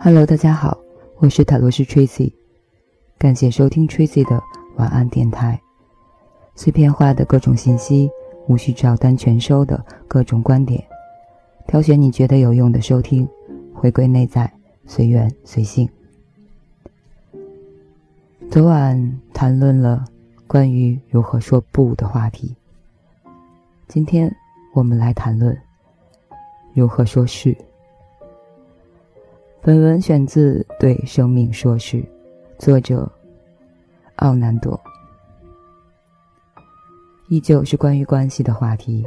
Hello，大家好，我是塔罗斯 Tracy，感谢收听 Tracy 的晚安电台。碎片化的各种信息，无需照单全收的各种观点，挑选你觉得有用的收听，回归内在，随缘随性。昨晚谈论了关于如何说不的话题，今天我们来谈论如何说是。本文选自《对生命说是》，作者奥南朵。依旧是关于关系的话题，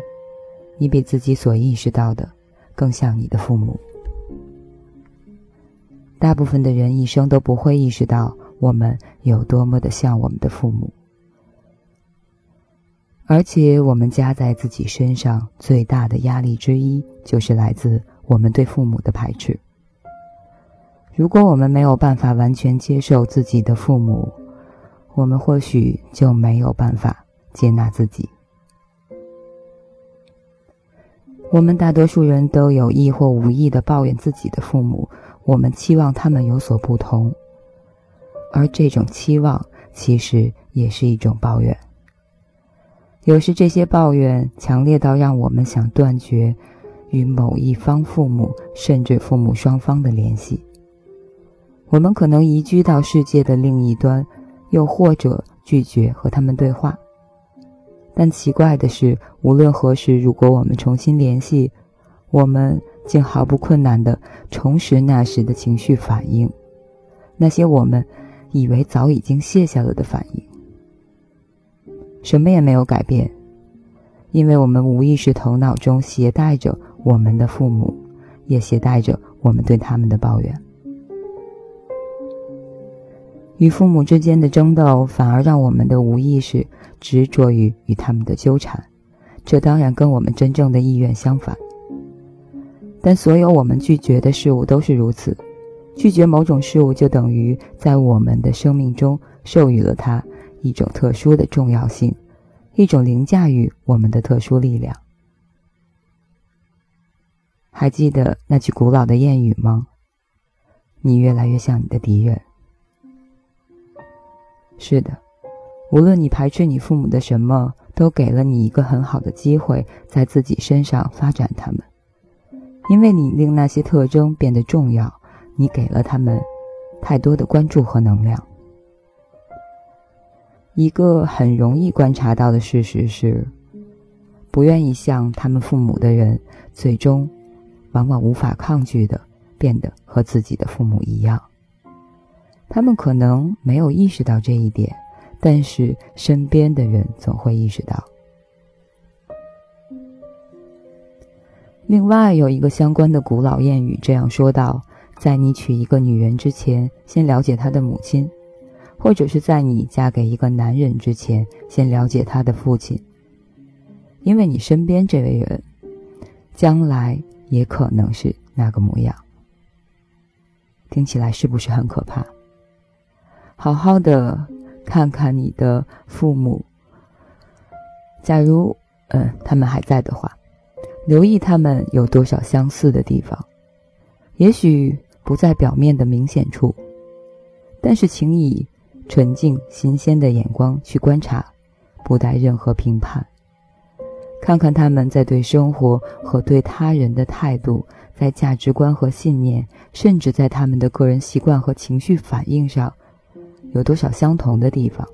你比自己所意识到的更像你的父母。大部分的人一生都不会意识到我们有多么的像我们的父母，而且我们加在自己身上最大的压力之一，就是来自我们对父母的排斥。如果我们没有办法完全接受自己的父母，我们或许就没有办法接纳自己。我们大多数人都有意或无意的抱怨自己的父母，我们期望他们有所不同，而这种期望其实也是一种抱怨。有时这些抱怨强烈到让我们想断绝与某一方父母，甚至父母双方的联系。我们可能移居到世界的另一端，又或者拒绝和他们对话。但奇怪的是，无论何时，如果我们重新联系，我们竟毫不困难地重拾那时的情绪反应，那些我们以为早已经卸下了的反应。什么也没有改变，因为我们无意识头脑中携带着我们的父母，也携带着我们对他们的抱怨。与父母之间的争斗，反而让我们的无意识执着于与他们的纠缠，这当然跟我们真正的意愿相反。但所有我们拒绝的事物都是如此，拒绝某种事物，就等于在我们的生命中授予了它一种特殊的重要性，一种凌驾于我们的特殊力量。还记得那句古老的谚语吗？你越来越像你的敌人。是的，无论你排斥你父母的什么，都给了你一个很好的机会，在自己身上发展他们，因为你令那些特征变得重要，你给了他们太多的关注和能量。一个很容易观察到的事实是，不愿意像他们父母的人，最终往往无法抗拒的变得和自己的父母一样。他们可能没有意识到这一点，但是身边的人总会意识到。另外，有一个相关的古老谚语这样说道：“在你娶一个女人之前，先了解她的母亲；或者是在你嫁给一个男人之前，先了解他的父亲，因为你身边这位人，将来也可能是那个模样。”听起来是不是很可怕？好好的看看你的父母，假如嗯他们还在的话，留意他们有多少相似的地方，也许不在表面的明显处，但是请以纯净新鲜的眼光去观察，不带任何评判，看看他们在对生活和对他人的态度，在价值观和信念，甚至在他们的个人习惯和情绪反应上。有多少相同的地方？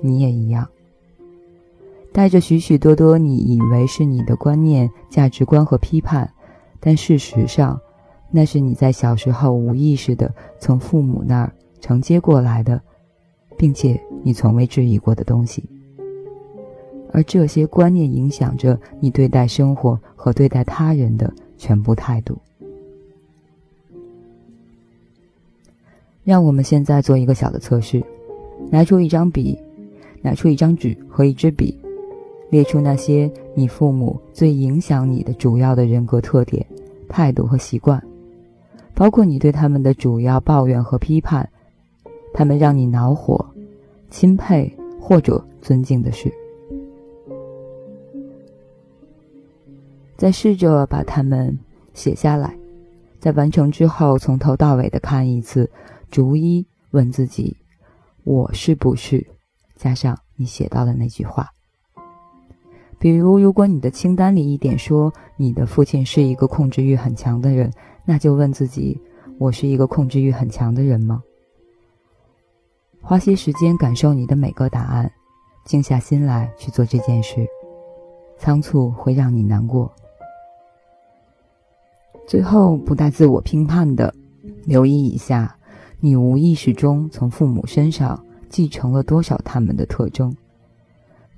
你也一样，带着许许多多你以为是你的观念、价值观和批判，但事实上，那是你在小时候无意识的从父母那儿承接过来的，并且你从未质疑过的东西。而这些观念影响着你对待生活和对待他人的全部态度。让我们现在做一个小的测试，拿出一张笔，拿出一张纸和一支笔，列出那些你父母最影响你的主要的人格特点、态度和习惯，包括你对他们的主要抱怨和批判，他们让你恼火、钦佩或者尊敬的事。再试着把它们写下来，在完成之后，从头到尾的看一次，逐一问自己：“我是不是？”加上你写到的那句话。比如，如果你的清单里一点说你的父亲是一个控制欲很强的人，那就问自己：“我是一个控制欲很强的人吗？”花些时间感受你的每个答案，静下心来去做这件事。仓促会让你难过。最后，不带自我评判的留意一下，你无意识中从父母身上继承了多少他们的特征？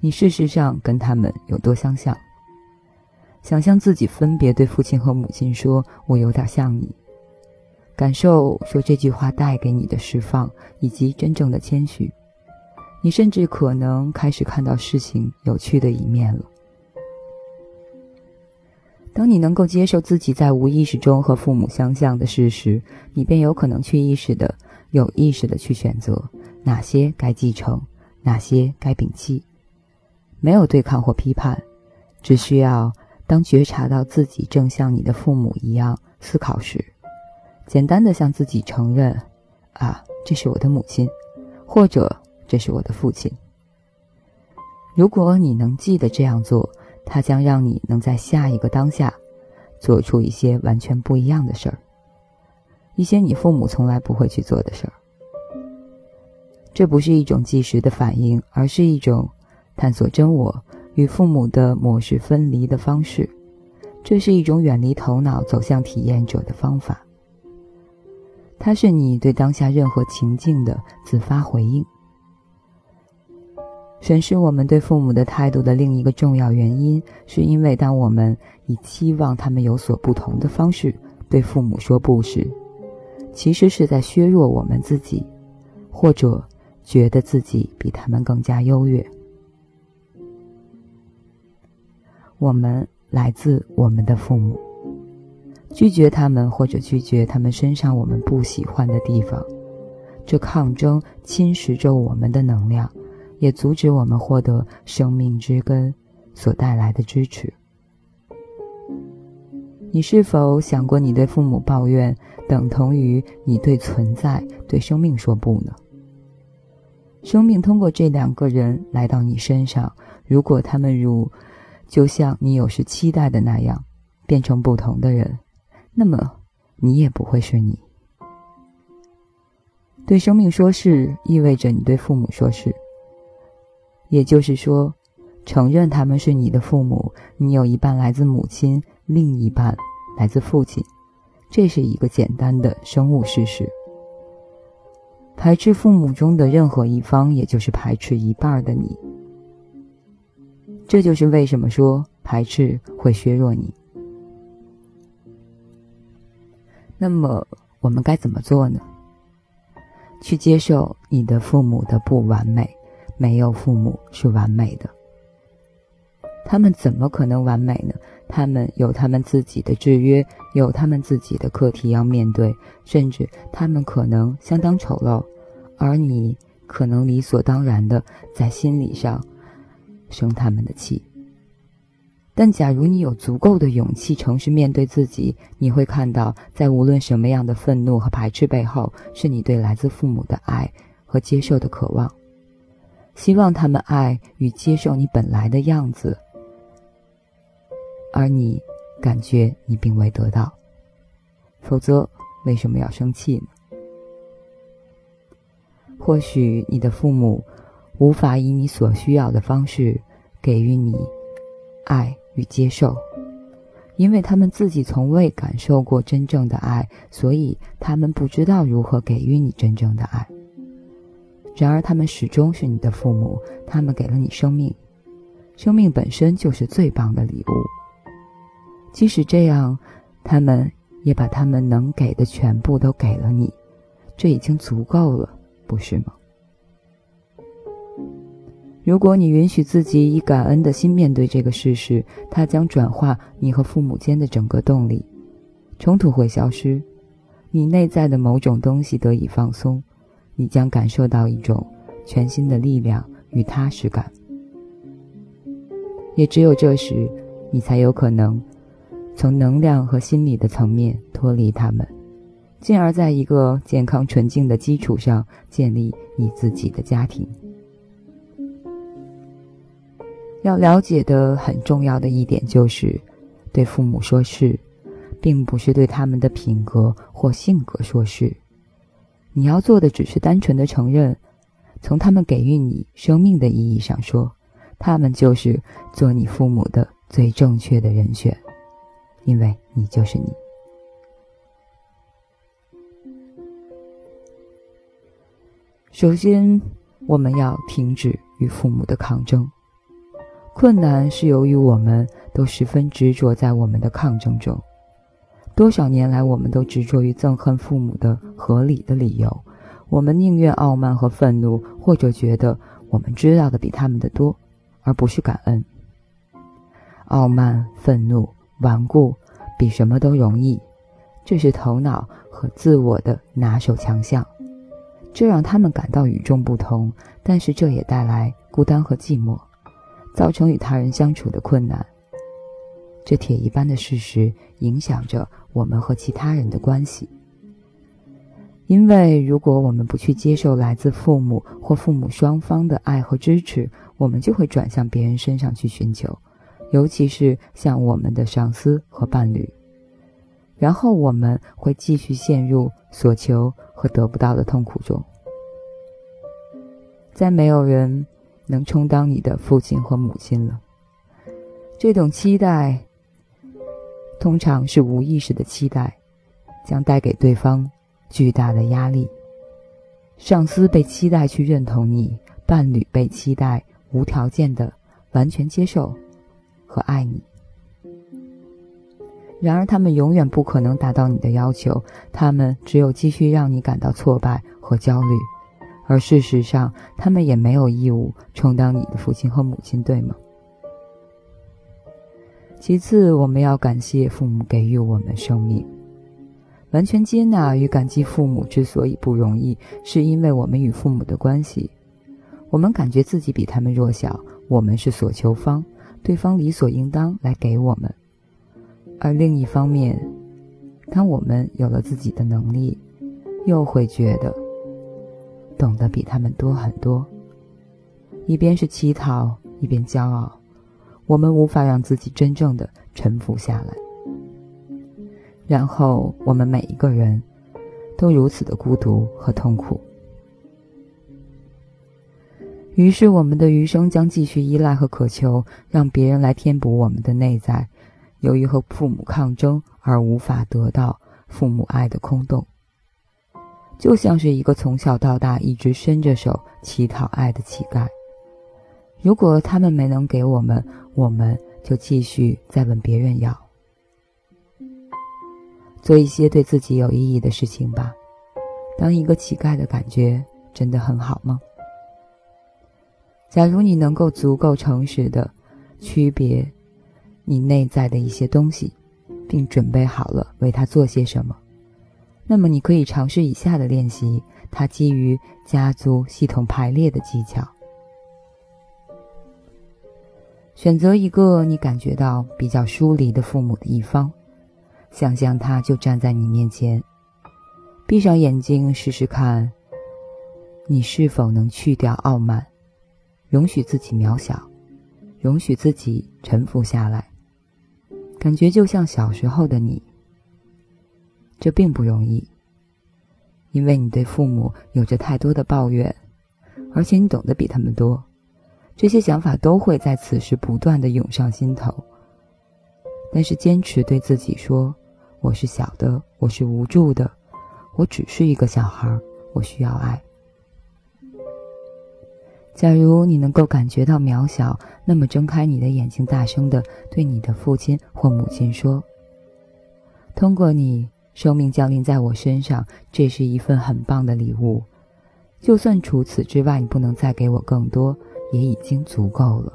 你事实上跟他们有多相像？想象自己分别对父亲和母亲说：“我有点像你。”感受说这句话带给你的释放，以及真正的谦虚。你甚至可能开始看到事情有趣的一面了。当你能够接受自己在无意识中和父母相像的事实，你便有可能去意识的、有意识的去选择哪些该继承，哪些该摒弃。没有对抗或批判，只需要当觉察到自己正像你的父母一样思考时，简单的向自己承认：“啊，这是我的母亲，或者这是我的父亲。”如果你能记得这样做。它将让你能在下一个当下，做出一些完全不一样的事儿，一些你父母从来不会去做的事儿。这不是一种即时的反应，而是一种探索真我与父母的模式分离的方式。这是一种远离头脑走向体验者的方法。它是你对当下任何情境的自发回应。审视我们对父母的态度的另一个重要原因，是因为当我们以期望他们有所不同的方式对父母说不时，其实是在削弱我们自己，或者觉得自己比他们更加优越。我们来自我们的父母，拒绝他们或者拒绝他们身上我们不喜欢的地方，这抗争侵蚀着我们的能量。也阻止我们获得生命之根所带来的支持。你是否想过，你对父母抱怨等同于你对存在、对生命说不呢？生命通过这两个人来到你身上，如果他们如就像你有时期待的那样变成不同的人，那么你也不会是你。对生命说是，意味着你对父母说是。也就是说，承认他们是你的父母，你有一半来自母亲，另一半来自父亲，这是一个简单的生物事实。排斥父母中的任何一方，也就是排斥一半的你。这就是为什么说排斥会削弱你。那么我们该怎么做呢？去接受你的父母的不完美。没有父母是完美的，他们怎么可能完美呢？他们有他们自己的制约，有他们自己的课题要面对，甚至他们可能相当丑陋，而你可能理所当然的在心理上生他们的气。但假如你有足够的勇气，诚实面对自己，你会看到，在无论什么样的愤怒和排斥背后，是你对来自父母的爱和接受的渴望。希望他们爱与接受你本来的样子，而你感觉你并未得到，否则为什么要生气呢？或许你的父母无法以你所需要的方式给予你爱与接受，因为他们自己从未感受过真正的爱，所以他们不知道如何给予你真正的爱。然而，他们始终是你的父母，他们给了你生命，生命本身就是最棒的礼物。即使这样，他们也把他们能给的全部都给了你，这已经足够了，不是吗？如果你允许自己以感恩的心面对这个事实，它将转化你和父母间的整个动力，冲突会消失，你内在的某种东西得以放松。你将感受到一种全新的力量与踏实感，也只有这时，你才有可能从能量和心理的层面。脱离他们，进而在一个健康纯净的基础上建立你自己的家庭。要了解的很重要的一点就是，对父母说是，并不是对他们的品格或性格说是。你要做的只是单纯的承认，从他们给予你生命的意义上说，他们就是做你父母的最正确的人选，因为你就是你。首先，我们要停止与父母的抗争。困难是由于我们都十分执着在我们的抗争中，多少年来，我们都执着于憎恨父母的合理的理由，我们宁愿傲慢和愤怒，或者觉得我们知道的比他们的多，而不是感恩。傲慢、愤怒、顽固，比什么都容易，这是头脑和自我的拿手强项，这让他们感到与众不同，但是这也带来孤单和寂寞。造成与他人相处的困难，这铁一般的事实影响着我们和其他人的关系。因为如果我们不去接受来自父母或父母双方的爱和支持，我们就会转向别人身上去寻求，尤其是向我们的上司和伴侣。然后我们会继续陷入所求和得不到的痛苦中。再没有人。能充当你的父亲或母亲了。这种期待通常是无意识的期待，将带给对方巨大的压力。上司被期待去认同你，伴侣被期待无条件的完全接受和爱你。然而，他们永远不可能达到你的要求，他们只有继续让你感到挫败和焦虑。而事实上，他们也没有义务充当你的父亲和母亲，对吗？其次，我们要感谢父母给予我们生命，完全接纳与感激父母之所以不容易，是因为我们与父母的关系，我们感觉自己比他们弱小，我们是所求方，对方理所应当来给我们。而另一方面，当我们有了自己的能力，又会觉得。懂得比他们多很多，一边是乞讨，一边骄傲，我们无法让自己真正的臣服下来。然后我们每一个人都如此的孤独和痛苦，于是我们的余生将继续依赖和渴求，让别人来填补我们的内在，由于和父母抗争而无法得到父母爱的空洞。就像是一个从小到大一直伸着手乞讨爱的乞丐。如果他们没能给我们，我们就继续再问别人要。做一些对自己有意义的事情吧。当一个乞丐的感觉真的很好吗？假如你能够足够诚实的区别你内在的一些东西，并准备好了为他做些什么。那么你可以尝试以下的练习，它基于家族系统排列的技巧。选择一个你感觉到比较疏离的父母的一方，想象他就站在你面前，闭上眼睛试试看，你是否能去掉傲慢，容许自己渺小，容许自己臣服下来，感觉就像小时候的你。这并不容易，因为你对父母有着太多的抱怨，而且你懂得比他们多，这些想法都会在此时不断的涌上心头。但是坚持对自己说：“我是小的，我是无助的，我只是一个小孩，我需要爱。”假如你能够感觉到渺小，那么睁开你的眼睛，大声的对你的父亲或母亲说：“通过你。”生命降临在我身上，这是一份很棒的礼物。就算除此之外你不能再给我更多，也已经足够了。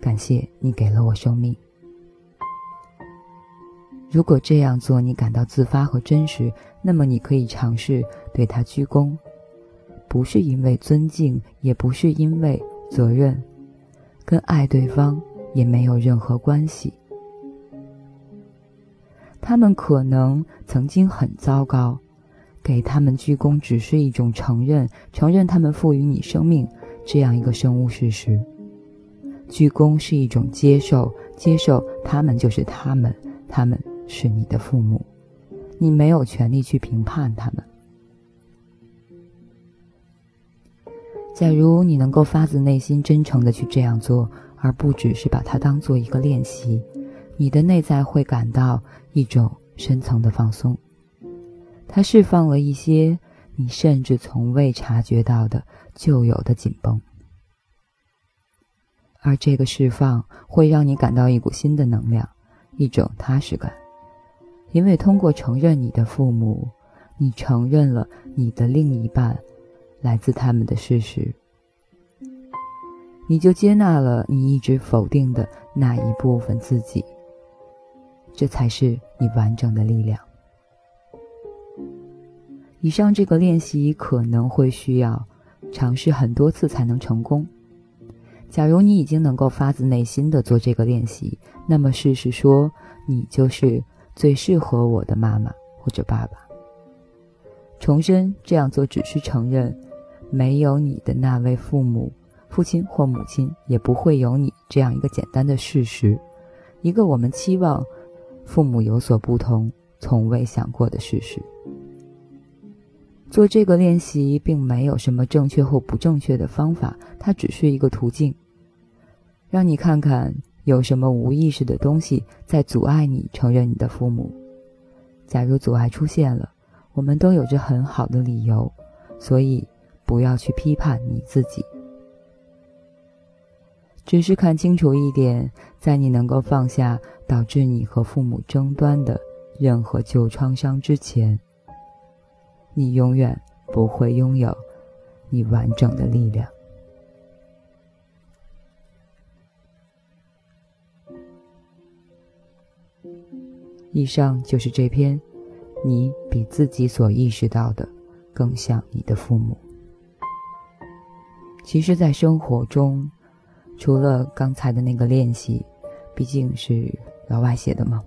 感谢你给了我生命。如果这样做你感到自发和真实，那么你可以尝试对他鞠躬，不是因为尊敬，也不是因为责任，跟爱对方也没有任何关系。他们可能曾经很糟糕，给他们鞠躬只是一种承认，承认他们赋予你生命这样一个生物事实。鞠躬是一种接受，接受他们就是他们，他们是你的父母，你没有权利去评判他们。假如你能够发自内心、真诚的去这样做，而不只是把它当做一个练习，你的内在会感到一种深层的放松。它释放了一些你甚至从未察觉到的旧有的紧绷，而这个释放会让你感到一股新的能量，一种踏实感，因为通过承认你的父母，你承认了你的另一半。来自他们的事实，你就接纳了你一直否定的那一部分自己。这才是你完整的力量。以上这个练习可能会需要尝试很多次才能成功。假如你已经能够发自内心的做这个练习，那么试试说，你就是最适合我的妈妈或者爸爸。重申这样做只是承认。没有你的那位父母、父亲或母亲，也不会有你这样一个简单的事实，一个我们期望父母有所不同、从未想过的事实。做这个练习并没有什么正确或不正确的方法，它只是一个途径，让你看看有什么无意识的东西在阻碍你承认你的父母。假如阻碍出现了，我们都有着很好的理由，所以。不要去批判你自己，只是看清楚一点：在你能够放下导致你和父母争端的任何旧创伤之前，你永远不会拥有你完整的力量。以上就是这篇，你比自己所意识到的更像你的父母。其实，在生活中，除了刚才的那个练习，毕竟是老外写的嘛。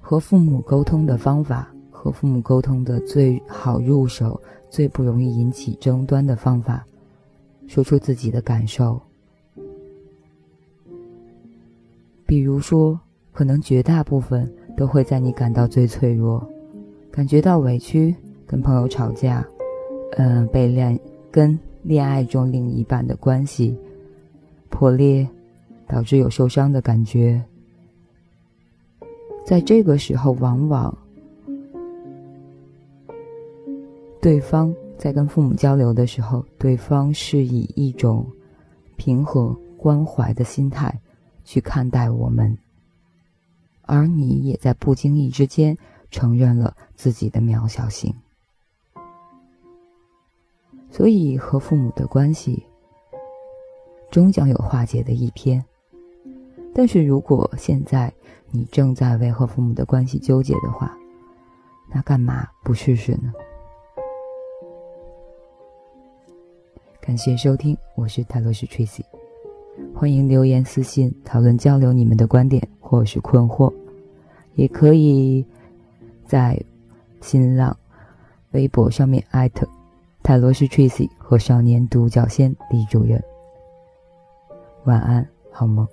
和父母沟通的方法，和父母沟通的最好入手、最不容易引起争端的方法，说出自己的感受。比如说，可能绝大部分都会在你感到最脆弱、感觉到委屈、跟朋友吵架，嗯，被恋跟。恋爱中另一半的关系破裂，导致有受伤的感觉。在这个时候，往往对方在跟父母交流的时候，对方是以一种平和关怀的心态去看待我们，而你也在不经意之间承认了自己的渺小性。所以，和父母的关系终将有化解的一天。但是如果现在你正在为和父母的关系纠结的话，那干嘛不试试呢？感谢收听，我是泰罗斯 Tracy，欢迎留言私信讨论交流你们的观点或是困惑，也可以在新浪、微博上面艾特泰罗斯 Tracy 和少年独角仙李主任。晚安，好梦。